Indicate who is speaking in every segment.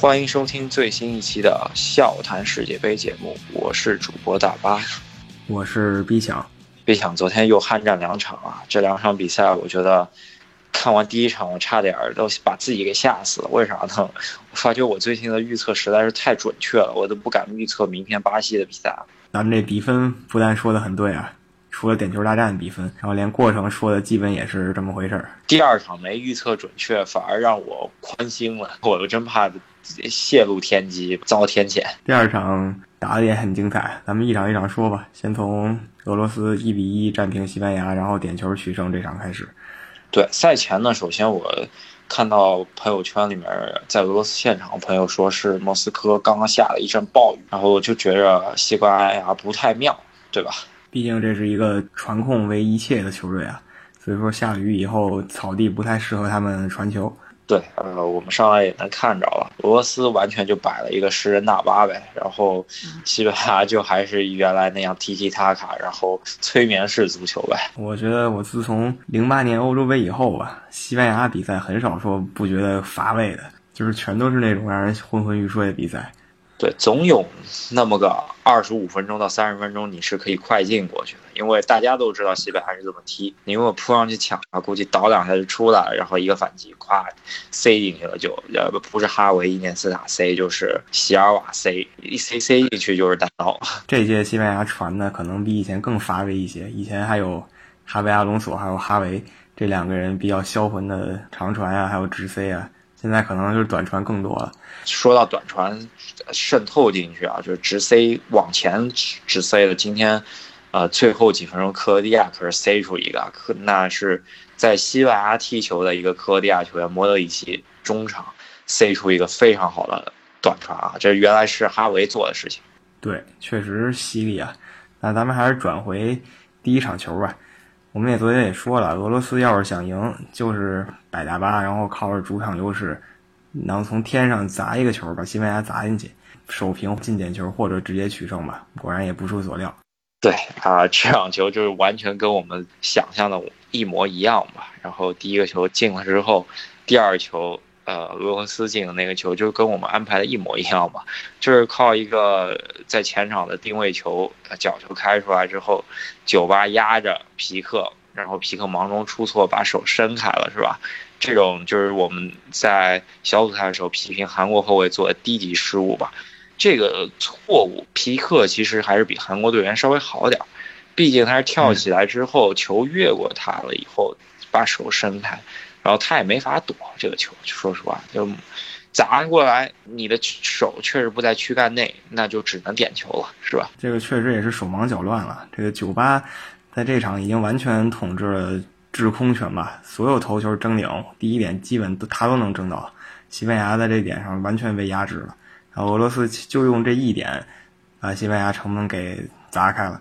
Speaker 1: 欢迎收听最新一期的笑谈世界杯节目，我是主播大巴，
Speaker 2: 我是 B 强。
Speaker 1: B 强昨天又酣战两场啊，这两场比赛我觉得看完第一场我差点都把自己给吓死了，为啥呢？我发觉我最近的预测实在是太准确了，我都不敢预测明天巴西的比赛。
Speaker 2: 咱们这比分不但说的很对啊。除了点球大战比分，然后连过程说的基本也是这么回事儿。
Speaker 1: 第二场没预测准确，反而让我宽心了。我真怕泄露天机，遭天谴。
Speaker 2: 第二场打的也很精彩，咱们一场一场说吧。先从俄罗斯一比一战平西班牙，然后点球取胜这场开始。
Speaker 1: 对，赛前呢，首先我看到朋友圈里面在俄罗斯现场朋友说是莫斯科刚刚下了一阵暴雨，然后我就觉着西班牙不太妙，对吧？
Speaker 2: 毕竟这是一个传控为一切的球队啊，所以说下雨以后草地不太适合他们传球。
Speaker 1: 对，呃，我们上来也能看着了，俄罗斯完全就摆了一个十人大巴呗，然后西班牙就还是原来那样踢踢塔卡，然后催眠式足球呗。
Speaker 2: 我觉得我自从零八年欧洲杯以后吧，西班牙比赛很少说不觉得乏味的，就是全都是那种让人昏昏欲睡的比赛。
Speaker 1: 对，总有那么个二十五分钟到三十分钟，你是可以快进过去的，因为大家都知道西班牙是怎么踢。你如果扑上去抢啊，估计倒两下就出来，然后一个反击，咵塞进去了，就呃不是哈维、伊涅斯塔塞，就是席尔瓦塞，一塞塞进去就是单刀。
Speaker 2: 这届西班牙传的可能比以前更乏味一些，以前还有哈维、阿隆索还有哈维这两个人比较销魂的长传啊，还有直塞啊。现在可能就是短传更多了。
Speaker 1: 说到短传渗透进去啊，就是直塞往前直塞的。今天，呃，最后几分钟，克罗地亚可是塞出一个，可那是在西班牙踢球的一个克罗地亚球员莫德里奇中场塞出一个非常好的短传啊！这原来是哈维做的事情。
Speaker 2: 对，确实犀利啊。那咱们还是转回第一场球吧。我们也昨天也说了，俄罗斯要是想赢，就是摆大巴，然后靠着主场优势，能从天上砸一个球把西班牙砸进去，守平进点球或者直接取胜吧。果然也不出所料。
Speaker 1: 对啊，这场球就是完全跟我们想象的一模一样吧。然后第一个球进了之后，第二球。呃，俄罗斯进的那个球就跟我们安排的一模一样嘛，就是靠一个在前场的定位球，角球开出来之后，酒吧压着皮克，然后皮克忙中出错把手伸开了，是吧？这种就是我们在小组赛的时候批评韩国后卫做的低级失误吧。这个错误，皮克其实还是比韩国队员稍微好点儿，毕竟他是跳起来之后球越过他了以后把手伸开。然后他也没法躲这个球，说实话，就砸过来，你的手确实不在躯干内，那就只能点球了，是吧？
Speaker 2: 这个确实也是手忙脚乱了。这个九八在这场已经完全统治了制空权吧，所有头球争顶，第一点基本都他都能争到。西班牙在这点上完全被压制了，然后俄罗斯就用这一点，把西班牙城门给砸开了。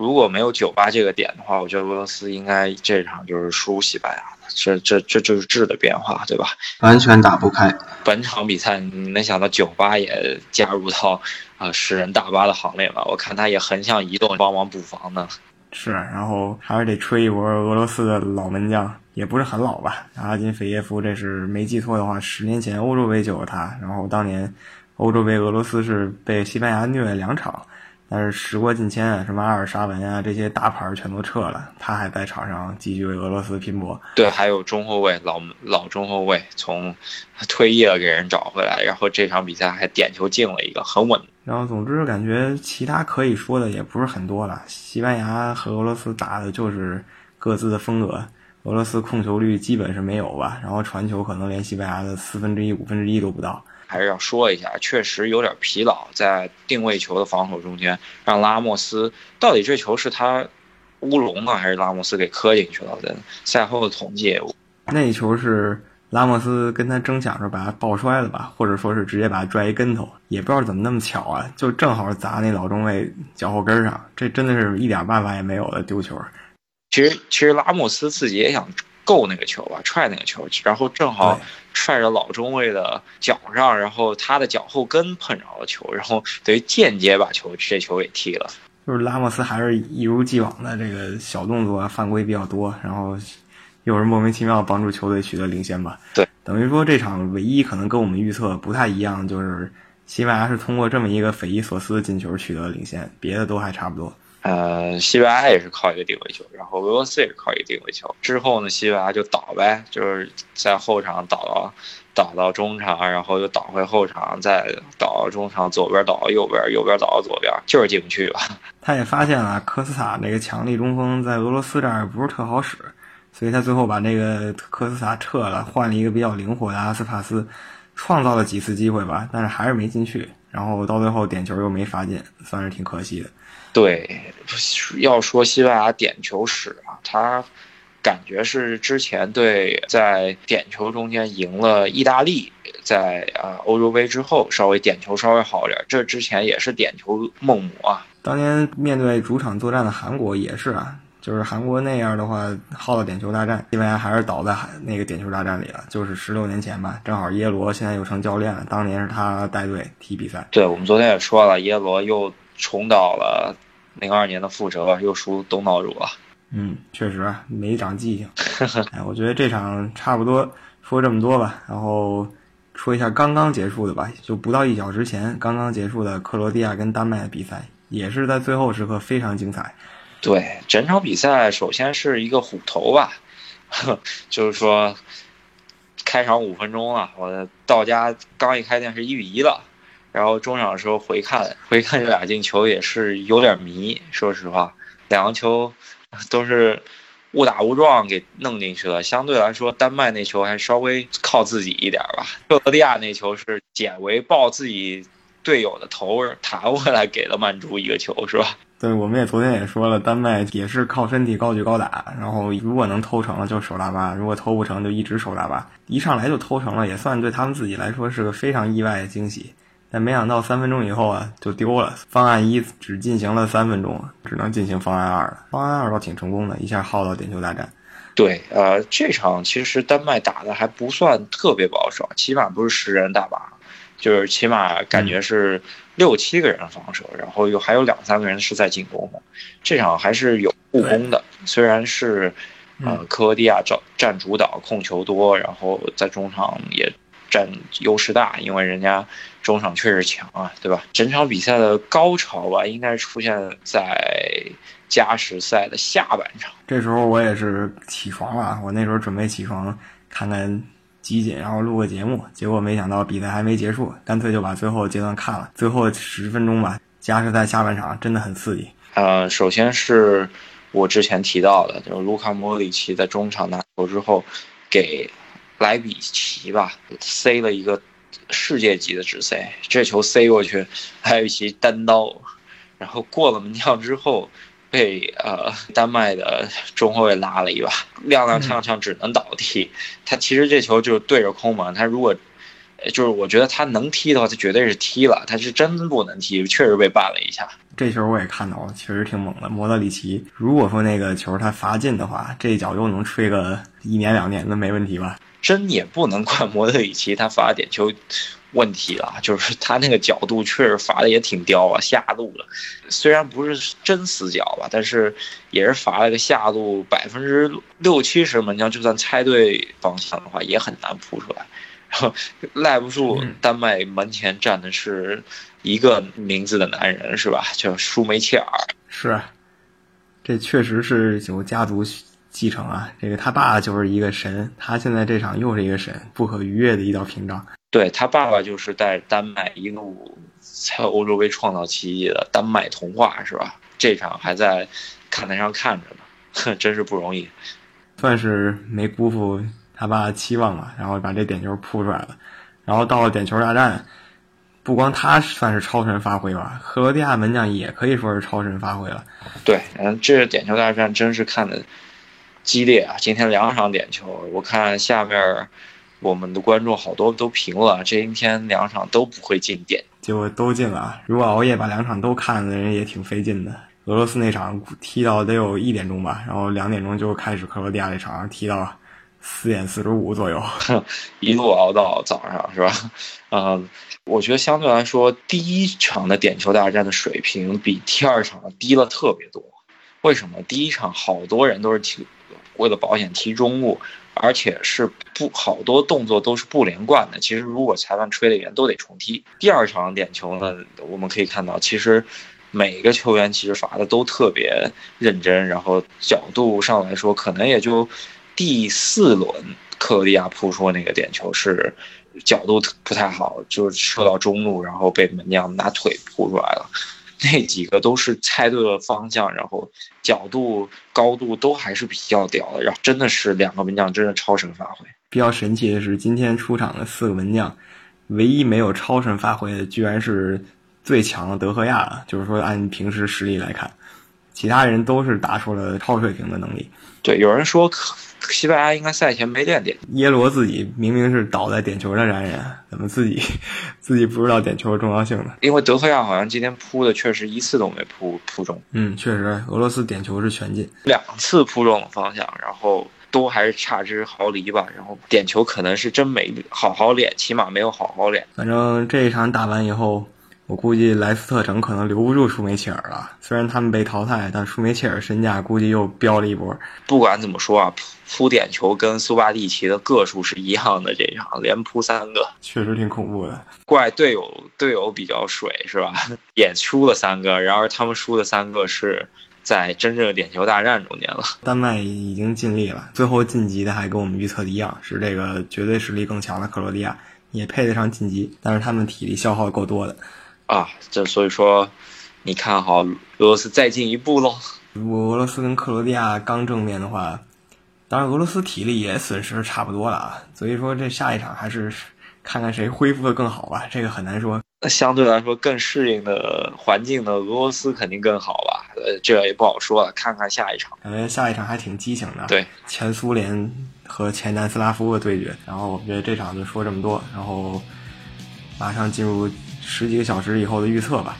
Speaker 1: 如果没有九八这个点的话，我觉得俄罗斯应该这场就是输西班牙。这这这就是质的变化，对吧？
Speaker 3: 完全打不开。
Speaker 1: 本场比赛，你能想到九八也加入到啊十人大巴的行列吗？我看他也横向移动，帮忙补防呢。
Speaker 2: 是，然后还是得吹一波俄罗斯的老门将，也不是很老吧？阿金菲耶夫，这是没记错的话，十年前欧洲杯就有他。然后当年欧洲杯俄罗斯是被西班牙虐了两场。但是时过境迁啊，什么阿尔沙文啊，这些大牌全都撤了，他还在场上继续为俄罗斯拼搏。
Speaker 1: 对，还有中后卫老老中后卫从退役了给人找回来，然后这场比赛还点球进了一个，很稳。
Speaker 2: 然后总之感觉其他可以说的也不是很多了。西班牙和俄罗斯打的就是各自的风格，俄罗斯控球率基本是没有吧，然后传球可能连西班牙的四分之一、五分之一都不到。
Speaker 1: 还是要说一下，确实有点疲劳，在定位球的防守中间，让拉莫斯到底这球是他乌龙啊，还是拉莫斯给磕进去了？在赛后的统计，
Speaker 2: 那球是拉莫斯跟他争抢时候把他抱摔了吧，或者说是直接把他拽一跟头，也不知道怎么那么巧啊，就正好砸那老中卫脚后跟上，这真的是一点办法也没有的丢球。
Speaker 1: 其实，其实拉莫斯自己也想。够那个球吧，踹那个球，然后正好踹着老中卫的脚上，然后他的脚后跟碰着了球，然后等于间接把球这球给踢了。
Speaker 2: 就是拉莫斯还是一如既往的这个小动作犯规比较多，然后又是莫名其妙帮助球队取得领先吧。
Speaker 1: 对，
Speaker 2: 等于说这场唯一可能跟我们预测不太一样，就是西班牙是通过这么一个匪夷所思的进球取得领先，别的都还差不多。
Speaker 1: 呃，西班牙也是靠一个定位球，然后俄罗斯也是靠一个定位球。之后呢，西班牙就倒呗，就是在后场倒到倒到中场，然后又倒回后场，再倒到中场，左边倒到右边，右边倒到左边，就是进不去吧。
Speaker 2: 他也发现了科斯塔那个强力中锋在俄罗斯这儿不是特好使，所以他最后把那个科斯塔撤了，换了一个比较灵活的阿斯帕斯，创造了几次机会吧，但是还是没进去。然后到最后点球又没罚进，算是挺可惜的。
Speaker 1: 对，要说西班牙点球史啊，他感觉是之前对在点球中间赢了意大利，在啊欧洲杯之后稍微点球稍微好点，这之前也是点球梦魔啊。
Speaker 2: 当年面对主场作战的韩国也是啊，就是韩国那样的话耗了点球大战，西班牙还是倒在那个点球大战里了。就是十六年前吧，正好耶罗现在又成教练了，当年是他带队踢比赛。
Speaker 1: 对，我们昨天也说了，耶罗又。重蹈了零二年的覆辙，又输东道主了。
Speaker 2: 嗯，确实没长记性。哎，我觉得这场差不多说这么多吧，然后说一下刚刚结束的吧，就不到一小时前刚刚结束的克罗地亚跟丹麦的比赛，也是在最后时刻非常精彩。
Speaker 1: 对，整场比赛首先是一个虎头吧，就是说开场五分钟了，我到家刚一开电视一比一了。然后中场的时候回看，回看这俩进球也是有点迷。说实话，两个球都是误打误撞给弄进去了。相对来说，丹麦那球还稍微靠自己一点吧。克罗地亚那球是简维抱自己队友的头弹回来给了曼珠一个球，是吧？
Speaker 2: 对，我们也昨天也说了，丹麦也是靠身体高举高打。然后如果能偷成了就手大巴，如果偷不成就一直手大巴。一上来就偷成了，也算对他们自己来说是个非常意外的惊喜。但没想到三分钟以后啊，就丢了。方案一只进行了三分钟，只能进行方案二了。方案二倒挺成功的，一下耗到点球大战。
Speaker 1: 对，呃，这场其实丹麦打的还不算特别保守，起码不是十人大把，就是起码感觉是六七个人防守，然后又还有两三个人是在进攻的。这场还是有助攻的，虽然是呃克罗地亚占占主导，控球多，然后在中场也。占优势大，因为人家中场确实强啊，对吧？整场比赛的高潮吧，应该出现在加时赛的下半场。
Speaker 2: 这时候我也是起床了，我那时候准备起床看看集锦，然后录个节目。结果没想到比赛还没结束，干脆就把最后阶段看了。最后十分钟吧，加时赛下半场真的很刺激。
Speaker 1: 呃，首先是我之前提到的，就是卢卡莫里奇在中场拿球之后给。莱比奇吧，塞了一个世界级的直塞，这球塞过去，莱比奇单刀，然后过了门将之后，被呃丹麦的中后卫拉了一把，踉踉跄跄只能倒地。他其实这球就是对着空门，他如果就是我觉得他能踢的话，他绝对是踢了，他是真不能踢，确实被绊了一下。
Speaker 2: 这球我也看到了，确实挺猛的。莫德里奇，如果说那个球他罚进的话，这一脚又能吹个一年两年的没问题吧？
Speaker 1: 真也不能怪莫德里奇，他罚点球问题了，就是他那个角度确实罚的也挺刁啊，下路了。虽然不是真死角吧，但是也是罚了个下路，百分之六七十门将就算猜对方向的话，也很难扑出来。然 后赖不住丹麦门前站的是一个名字的男人，是吧？叫舒梅切尔。
Speaker 2: 是，这确实是有家族。继承啊，这个他爸就是一个神，他现在这场又是一个神，不可逾越的一道屏障。
Speaker 1: 对他爸爸就是带丹麦一路在欧洲杯创造奇迹的丹麦童话，是吧？这场还在看台上看着呢，哼 真是不容易，
Speaker 2: 算是没辜负他爸的期望吧。然后把这点球扑出来了，然后到了点球大战，不光他算是超神发挥吧，克罗地亚门将也可以说是超神发挥了。
Speaker 1: 对，嗯，这点球大战真是看的。激烈啊！今天两场点球，我看下面我们的观众好多都评了，这一天两场都不会进点，
Speaker 2: 结果都进了。如果熬夜把两场都看的人也挺费劲的。俄罗斯那场踢到得有一点钟吧，然后两点钟就开始克罗地亚那场，踢到四点四十五左右，
Speaker 1: 一路熬到早上是吧？嗯，我觉得相对来说，第一场的点球大战的水平比第二场低了特别多。为什么？第一场好多人都是踢。为了保险踢中路，而且是不好多动作都是不连贯的。其实如果裁判吹了严，都得重踢。第二场点球呢，我们可以看到，其实每个球员其实罚的都特别认真，然后角度上来说，可能也就第四轮克罗地亚扑出那个点球是角度不太好，就是射到中路，然后被门将拿腿扑出来了。那几个都是猜对了方向，然后角度、高度都还是比较屌的，然后真的是两个门将真的超神发挥。
Speaker 2: 比较神奇的是，今天出场的四个门将，唯一没有超神发挥的，居然是最强的德赫亚了。就是说，按平时实力来看，其他人都是打出了超水平的能力。
Speaker 1: 对，有人说。西班牙应该赛前没练点，
Speaker 2: 耶罗自己明明是倒在点球的男人，怎么自己 自己不知道点球的重要性呢？
Speaker 1: 因为德赫亚好像今天扑的确实一次都没扑扑中。
Speaker 2: 嗯，确实，俄罗斯点球是全进，
Speaker 1: 两次扑中了方向，然后都还是差之毫厘吧。然后点球可能是真没好好练，起码没有好好练。
Speaker 2: 反正这一场打完以后。我估计莱斯特城可能留不住舒梅切尔了。虽然他们被淘汰，但舒梅切尔身价估计又飙了一波。
Speaker 1: 不管怎么说啊，扑点球跟苏巴蒂奇的个数是一样的，这场连扑三个，
Speaker 2: 确实挺恐怖的。
Speaker 1: 怪队友队友比较水是吧？也输了三个，然而他们输的三个是在真正的点球大战中间了。
Speaker 2: 丹麦已经尽力了，最后晋级的还跟我们预测的一样，是这个绝对实力更强的克罗地亚，也配得上晋级，但是他们体力消耗够多的。
Speaker 1: 啊，这所以说，你看好俄罗斯再进一步喽？
Speaker 2: 如果俄罗斯跟克罗地亚刚正面的话，当然俄罗斯体力也损失差不多了啊。所以说这下一场还是看看谁恢复的更好吧，这个很难说。
Speaker 1: 那相对来说更适应的环境的俄罗斯肯定更好吧？呃，这也不好说了，看看下一场。
Speaker 2: 感觉下一场还挺激情的。
Speaker 1: 对，
Speaker 2: 前苏联和前南斯拉夫的对决。然后我觉得这场就说这么多，然后马上进入。十几个小时以后的预测吧。